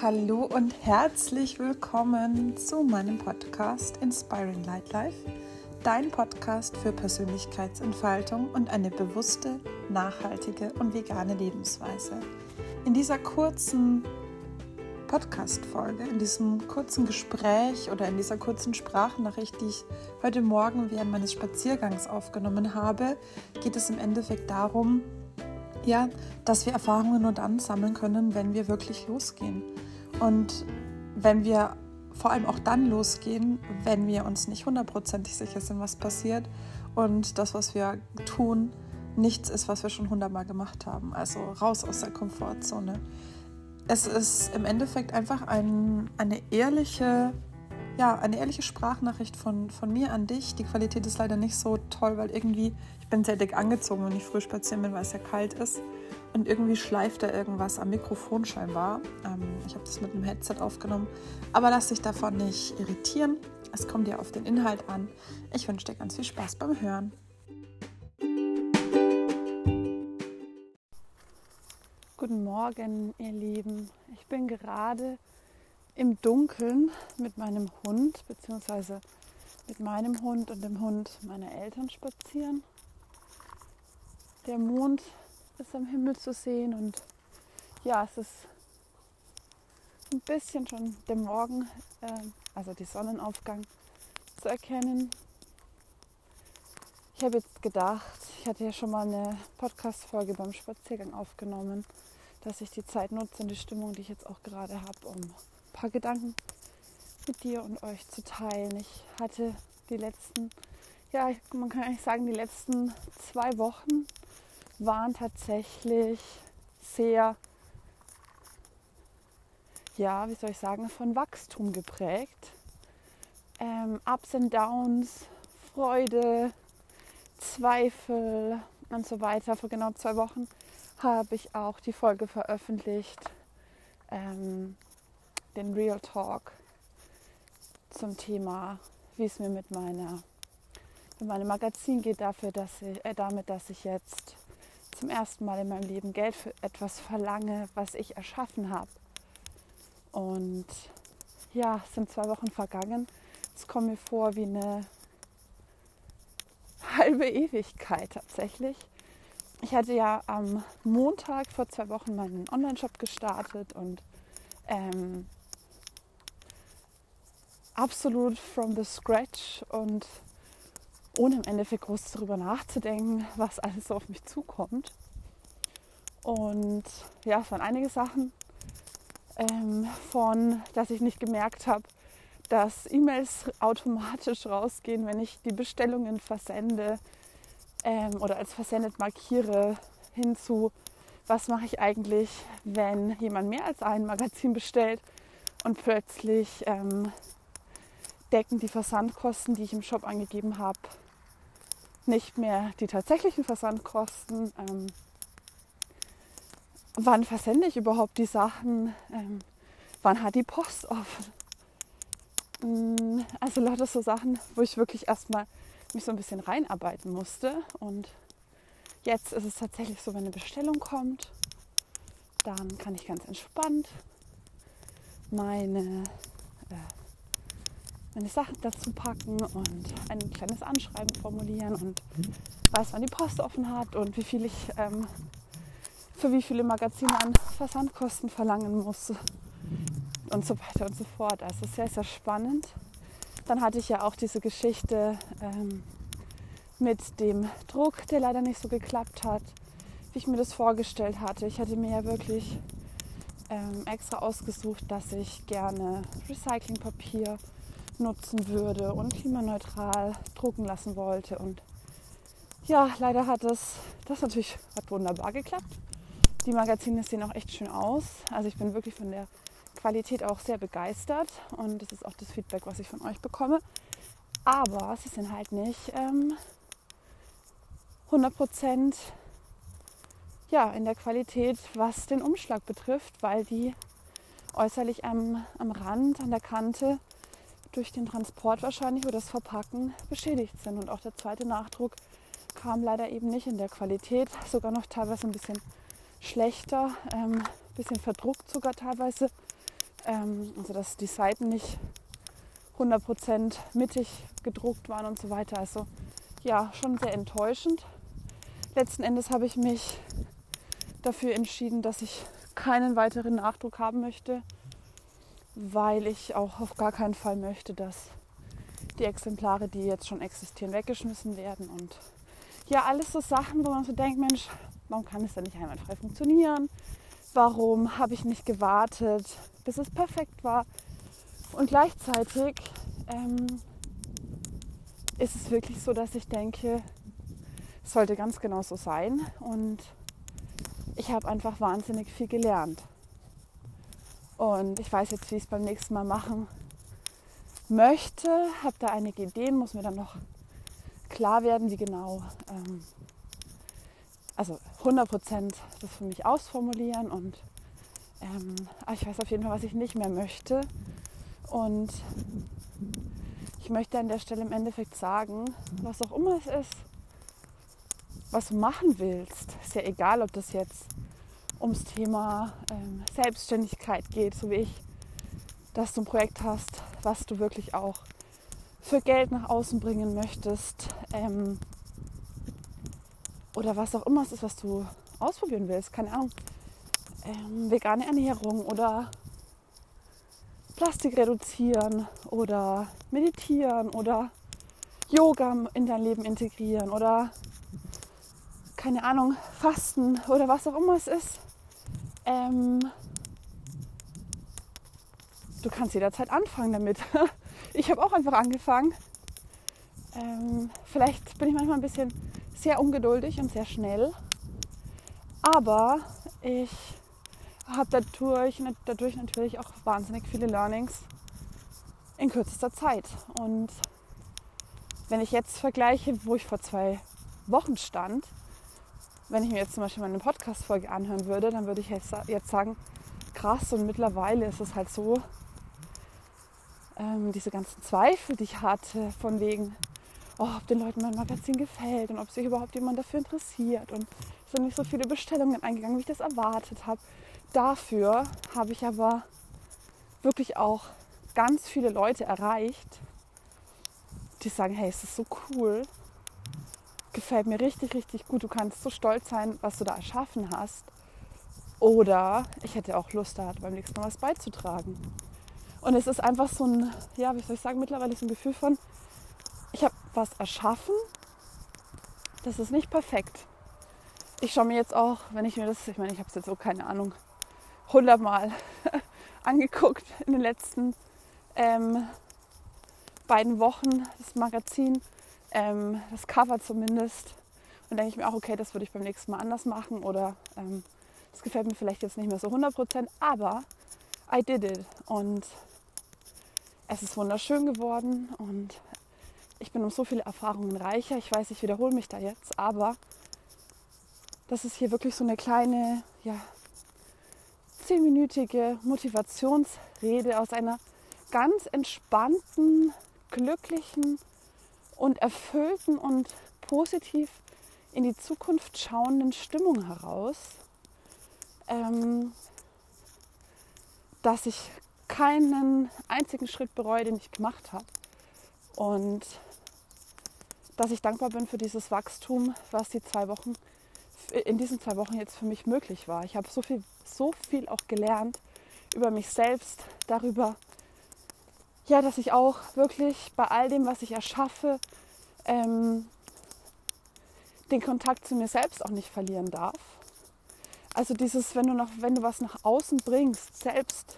Hallo und herzlich willkommen zu meinem Podcast Inspiring Light Life, dein Podcast für Persönlichkeitsentfaltung und eine bewusste, nachhaltige und vegane Lebensweise. In dieser kurzen Podcast-Folge, in diesem kurzen Gespräch oder in dieser kurzen Sprachnachricht, die ich heute Morgen während meines Spaziergangs aufgenommen habe, geht es im Endeffekt darum, ja, dass wir Erfahrungen nur dann sammeln können, wenn wir wirklich losgehen. Und wenn wir vor allem auch dann losgehen, wenn wir uns nicht hundertprozentig sicher sind, was passiert und das, was wir tun, nichts ist, was wir schon hundertmal gemacht haben. Also raus aus der Komfortzone. Es ist im Endeffekt einfach ein, eine ehrliche, ja, eine ehrliche Sprachnachricht von, von mir an dich. Die Qualität ist leider nicht so toll, weil irgendwie, ich bin sehr dick angezogen, wenn ich früh spazieren bin, weil es ja kalt ist. Und irgendwie schleift da irgendwas am Mikrofon scheinbar. Ähm, ich habe das mit einem Headset aufgenommen. Aber lass dich davon nicht irritieren. Es kommt dir auf den Inhalt an. Ich wünsche dir ganz viel Spaß beim Hören. Guten Morgen, ihr Lieben. Ich bin gerade im Dunkeln mit meinem Hund, beziehungsweise mit meinem Hund und dem Hund meiner Eltern spazieren. Der Mond ist am Himmel zu sehen und ja, es ist ein bisschen schon der Morgen, äh, also die Sonnenaufgang zu erkennen. Ich habe jetzt gedacht, ich hatte ja schon mal eine Podcast-Folge beim Spaziergang aufgenommen, dass ich die Zeit nutze und die Stimmung, die ich jetzt auch gerade habe, um ein paar Gedanken mit dir und euch zu teilen. Ich hatte die letzten, ja, man kann eigentlich sagen, die letzten zwei Wochen waren tatsächlich sehr, ja, wie soll ich sagen, von Wachstum geprägt. Ähm, Ups and Downs, Freude, Zweifel und so weiter. Vor genau zwei Wochen habe ich auch die Folge veröffentlicht, ähm, den Real Talk zum Thema, wie es mir mit meiner mit meinem Magazin geht, dafür, dass ich, äh, damit, dass ich jetzt zum ersten Mal in meinem Leben Geld für etwas verlange, was ich erschaffen habe. Und ja, es sind zwei Wochen vergangen. Es kommt mir vor wie eine halbe Ewigkeit tatsächlich. Ich hatte ja am Montag vor zwei Wochen meinen Online-Shop gestartet und ähm, absolut from the scratch und ohne im Endeffekt groß darüber nachzudenken, was alles so auf mich zukommt. Und ja, es waren einige Sachen ähm, von, dass ich nicht gemerkt habe, dass E-Mails automatisch rausgehen, wenn ich die Bestellungen versende ähm, oder als versendet markiere, hinzu, was mache ich eigentlich, wenn jemand mehr als ein Magazin bestellt und plötzlich ähm, decken die Versandkosten, die ich im Shop angegeben habe, nicht mehr die tatsächlichen Versandkosten. Ähm, wann versende ich überhaupt die Sachen? Ähm, wann hat die Post offen? Mm, also lauter so Sachen, wo ich wirklich erstmal mich so ein bisschen reinarbeiten musste. Und jetzt ist es tatsächlich so, wenn eine Bestellung kommt, dann kann ich ganz entspannt meine äh, meine Sachen dazu packen und ein kleines Anschreiben formulieren und weiß, wann die Post offen hat und wie viel ich ähm, für wie viele Magazine an Versandkosten verlangen muss und so weiter und so fort. Also sehr, sehr spannend. Dann hatte ich ja auch diese Geschichte ähm, mit dem Druck, der leider nicht so geklappt hat, wie ich mir das vorgestellt hatte. Ich hatte mir ja wirklich ähm, extra ausgesucht, dass ich gerne Recyclingpapier nutzen würde und klimaneutral drucken lassen wollte. Und ja, leider hat das, das natürlich hat wunderbar geklappt. Die Magazine sehen auch echt schön aus. Also ich bin wirklich von der Qualität auch sehr begeistert und das ist auch das Feedback, was ich von euch bekomme. Aber sie sind halt nicht ähm, 100% ja, in der Qualität, was den Umschlag betrifft, weil die äußerlich am, am Rand, an der Kante durch den Transport wahrscheinlich oder das Verpacken beschädigt sind. Und auch der zweite Nachdruck kam leider eben nicht in der Qualität, sogar noch teilweise ein bisschen schlechter, ein ähm, bisschen verdruckt sogar teilweise Ähm, also dass die Seiten nicht 100% mittig gedruckt waren und so weiter. Also ja, schon sehr enttäuschend. Letzten Endes habe ich mich dafür entschieden, dass ich keinen weiteren Nachdruck haben möchte, weil ich auch auf gar keinen Fall möchte, dass die Exemplare, die jetzt schon existieren, weggeschmissen werden. Und ja, alles so Sachen, wo man so denkt, Mensch, warum kann es denn nicht einwandfrei funktionieren? Warum habe ich nicht gewartet, bis es perfekt war? Und gleichzeitig ähm, ist es wirklich so, dass ich denke, es sollte ganz genau so sein. Und ich habe einfach wahnsinnig viel gelernt. Und ich weiß jetzt, wie ich es beim nächsten Mal machen möchte. Habe da einige Ideen, muss mir dann noch klar werden, wie genau, ähm, also 100 Prozent das für mich ausformulieren. Und ähm, ich weiß auf jeden Fall, was ich nicht mehr möchte. Und ich möchte an der Stelle im Endeffekt sagen, was auch immer es ist, was du machen willst, ist ja egal, ob das jetzt ums Thema ähm, Selbstständigkeit geht, so wie ich, dass du ein Projekt hast, was du wirklich auch für Geld nach außen bringen möchtest ähm, oder was auch immer es ist, was du ausprobieren willst, keine Ahnung, ähm, vegane Ernährung oder Plastik reduzieren oder meditieren oder Yoga in dein Leben integrieren oder keine Ahnung, fasten oder was auch immer es ist. Ähm, du kannst jederzeit anfangen damit. Ich habe auch einfach angefangen. Ähm, vielleicht bin ich manchmal ein bisschen sehr ungeduldig und sehr schnell. Aber ich habe dadurch, dadurch natürlich auch wahnsinnig viele Learnings in kürzester Zeit. Und wenn ich jetzt vergleiche, wo ich vor zwei Wochen stand, wenn ich mir jetzt zum Beispiel meine Podcast-Folge anhören würde, dann würde ich jetzt, sagen, krass und mittlerweile ist es halt so, ähm, diese ganzen Zweifel, die ich hatte, von wegen, oh, ob den Leuten mein Magazin gefällt und ob sich überhaupt jemand dafür interessiert und es sind nicht so viele Bestellungen eingegangen, wie ich das erwartet habe. Dafür habe ich aber wirklich auch ganz viele Leute erreicht, die sagen, hey, es ist so cool, gefällt mir richtig, richtig gut, du kannst so stolz sein, was du da erschaffen hast. Oder ich hätte auch Lust, da beim nächsten Mal was beizutragen. Und es ist einfach so ein, ja, wie soll ich sagen, mittlerweile so ein Gefühl von, ich habe was erschaffen, das ist nicht perfekt. Ich schaue mir jetzt auch, wenn ich mir das, ich meine, ich habe es jetzt auch keine Ahnung, hundertmal angeguckt in den letzten ähm, beiden Wochen, das Magazin, ähm, das Cover zumindest. Und denke ich mir auch, okay, das würde ich beim nächsten Mal anders machen oder ähm, das gefällt mir vielleicht jetzt nicht mehr so 100%, aber I did it. Und es ist wunderschön geworden und ich bin um so viele Erfahrungen reicher. Ich weiß, ich wiederhole mich da jetzt, aber das ist hier wirklich so eine kleine, ja, zehnminütige Motivationsrede aus einer ganz entspannten, glücklichen und erfüllten und positiv in die Zukunft schauenden Stimmung heraus, ähm, dass ich keinen einzigen Schritt bereue, den ich gemacht habe. Und dass ich dankbar bin für dieses Wachstum, was die zwei Wochen, in diesen zwei Wochen jetzt für mich möglich war. Ich habe so viel, so viel auch gelernt über mich selbst, darüber, ja, dass ich auch wirklich bei all dem, was ich erschaffe, ähm, den Kontakt zu mir selbst auch nicht verlieren darf. Also dieses, wenn du noch, wenn du was nach außen bringst, selbst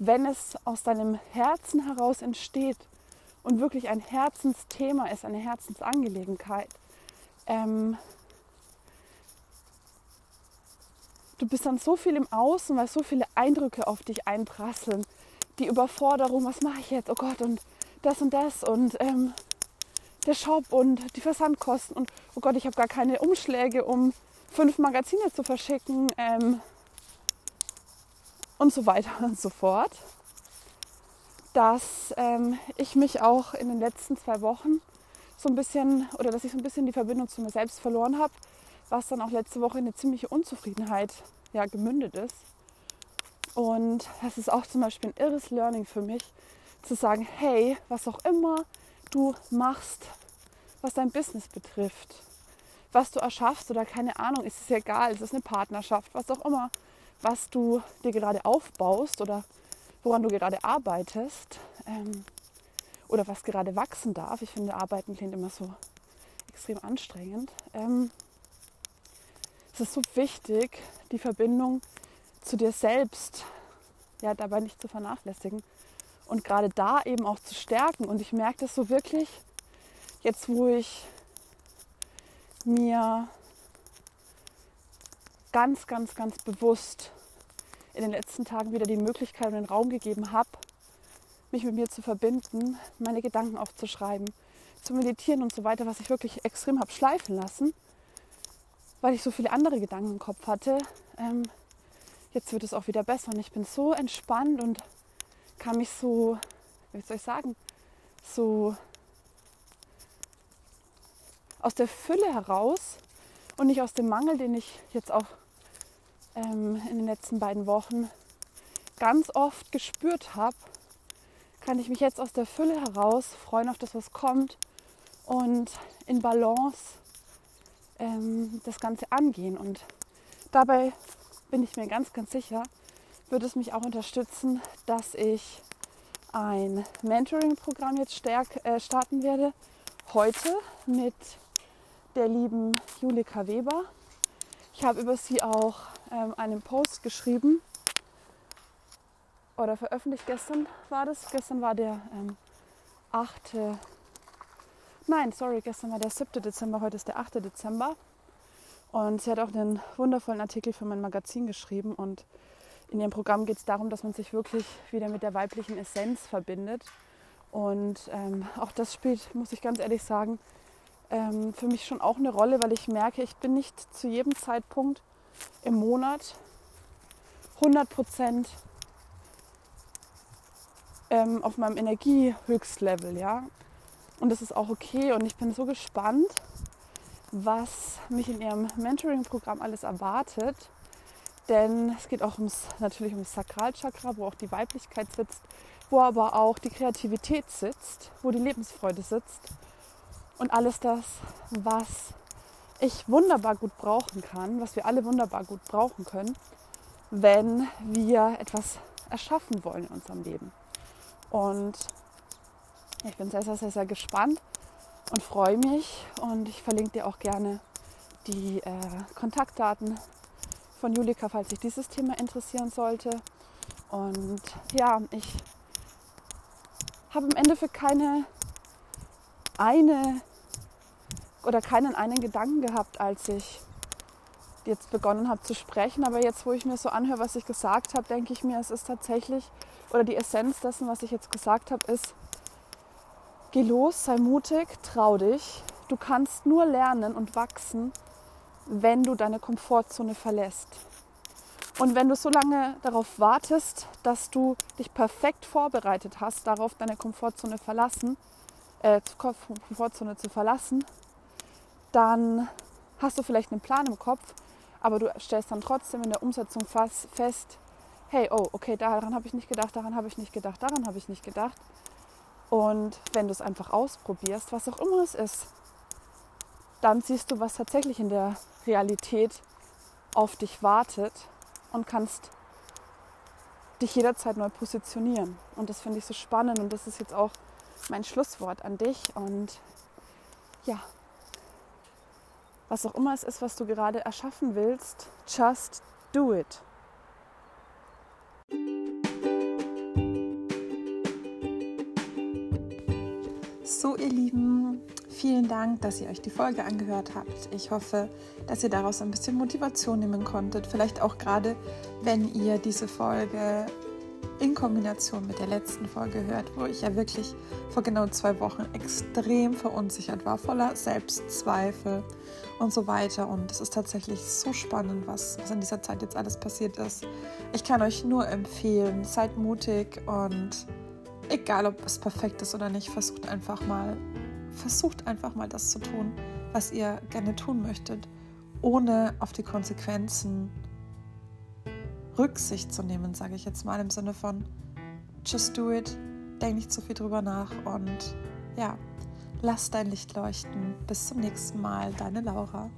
wenn es aus deinem Herzen heraus entsteht und wirklich ein Herzensthema ist, eine Herzensangelegenheit, ähm, du bist dann so viel im Außen, weil so viele Eindrücke auf dich einprasseln. Die Überforderung, was mache ich jetzt? Oh Gott, und das und das und ähm, der Shop und die Versandkosten und oh Gott, ich habe gar keine Umschläge, um fünf Magazine zu verschicken. Ähm, und so weiter und so fort, dass ähm, ich mich auch in den letzten zwei Wochen so ein bisschen oder dass ich so ein bisschen die Verbindung zu mir selbst verloren habe, was dann auch letzte Woche in eine ziemliche Unzufriedenheit ja, gemündet ist. Und das ist auch zum Beispiel ein irres Learning für mich, zu sagen, hey, was auch immer du machst, was dein Business betrifft, was du erschaffst oder keine Ahnung, ist es egal, es ist eine Partnerschaft, was auch immer, was du dir gerade aufbaust oder woran du gerade arbeitest ähm, oder was gerade wachsen darf. Ich finde, Arbeiten klingt immer so extrem anstrengend. Ähm, es ist so wichtig, die Verbindung zu dir selbst ja, dabei nicht zu vernachlässigen und gerade da eben auch zu stärken. Und ich merke das so wirklich jetzt, wo ich mir ganz, ganz, ganz bewusst in den letzten Tagen wieder die Möglichkeit und den Raum gegeben habe, mich mit mir zu verbinden, meine Gedanken aufzuschreiben, zu meditieren und so weiter, was ich wirklich extrem habe schleifen lassen, weil ich so viele andere Gedanken im Kopf hatte. Ähm, jetzt wird es auch wieder besser und ich bin so entspannt und kann mich so, wie soll ich sagen, so aus der Fülle heraus und nicht aus dem Mangel, den ich jetzt auch ähm, in den letzten beiden Wochen ganz oft gespürt habe, kann ich mich jetzt aus der Fülle heraus freuen auf das, was kommt und in Balance ähm, das Ganze angehen. Und dabei bin ich mir ganz, ganz sicher, wird es mich auch unterstützen, dass ich ein Mentoring-Programm jetzt stärk, äh, starten werde. Heute mit der lieben Julika Weber. Ich habe über sie auch ähm, einen Post geschrieben oder veröffentlicht. Gestern war das. Gestern war der ähm, 8. Nein, sorry, gestern war der 7. Dezember, heute ist der 8. Dezember. Und sie hat auch einen wundervollen Artikel für mein Magazin geschrieben. Und in ihrem Programm geht es darum, dass man sich wirklich wieder mit der weiblichen Essenz verbindet. Und ähm, auch das spielt, muss ich ganz ehrlich sagen, ähm, für mich schon auch eine Rolle, weil ich merke, ich bin nicht zu jedem Zeitpunkt im Monat 100 Prozent ähm, auf meinem Energiehöchstlevel, ja. Und das ist auch okay. Und ich bin so gespannt, was mich in ihrem Mentoring-Programm alles erwartet. Denn es geht auch ums, natürlich ums Sakralchakra, wo auch die Weiblichkeit sitzt, wo aber auch die Kreativität sitzt, wo die Lebensfreude sitzt. Und alles das, was ich wunderbar gut brauchen kann, was wir alle wunderbar gut brauchen können, wenn wir etwas erschaffen wollen in unserem Leben. Und ich bin sehr, sehr, sehr, sehr gespannt und freue mich. Und ich verlinke dir auch gerne die äh, Kontaktdaten von Julika, falls sich dieses Thema interessieren sollte. Und ja, ich habe im Endeffekt keine eine oder keinen einen Gedanken gehabt, als ich jetzt begonnen habe zu sprechen. Aber jetzt, wo ich mir so anhöre, was ich gesagt habe, denke ich mir, es ist tatsächlich, oder die Essenz dessen, was ich jetzt gesagt habe, ist, geh los, sei mutig, trau dich. Du kannst nur lernen und wachsen, wenn du deine Komfortzone verlässt. Und wenn du so lange darauf wartest, dass du dich perfekt vorbereitet hast, darauf deine Komfortzone verlassen, äh, Komfortzone zu verlassen, dann hast du vielleicht einen Plan im Kopf, aber du stellst dann trotzdem in der Umsetzung fest, hey, oh, okay, daran habe ich nicht gedacht, daran habe ich nicht gedacht, daran habe ich nicht gedacht. Und wenn du es einfach ausprobierst, was auch immer es ist, dann siehst du, was tatsächlich in der Realität auf dich wartet und kannst dich jederzeit neu positionieren. Und das finde ich so spannend und das ist jetzt auch mein Schlusswort an dich. Und ja, was auch immer es ist, was du gerade erschaffen willst, just do it. Ihr Lieben, vielen Dank, dass ihr euch die Folge angehört habt. Ich hoffe, dass ihr daraus ein bisschen Motivation nehmen konntet. Vielleicht auch gerade, wenn ihr diese Folge in Kombination mit der letzten Folge hört, wo ich ja wirklich vor genau zwei Wochen extrem verunsichert war, voller Selbstzweifel und so weiter. Und es ist tatsächlich so spannend, was, was in dieser Zeit jetzt alles passiert ist. Ich kann euch nur empfehlen, seid mutig und egal ob es perfekt ist oder nicht, versucht einfach mal, versucht einfach mal das zu tun, was ihr gerne tun möchtet, ohne auf die Konsequenzen Rücksicht zu nehmen, sage ich jetzt mal im Sinne von just do it, denk nicht zu viel drüber nach und ja, lass dein Licht leuchten. Bis zum nächsten Mal, deine Laura.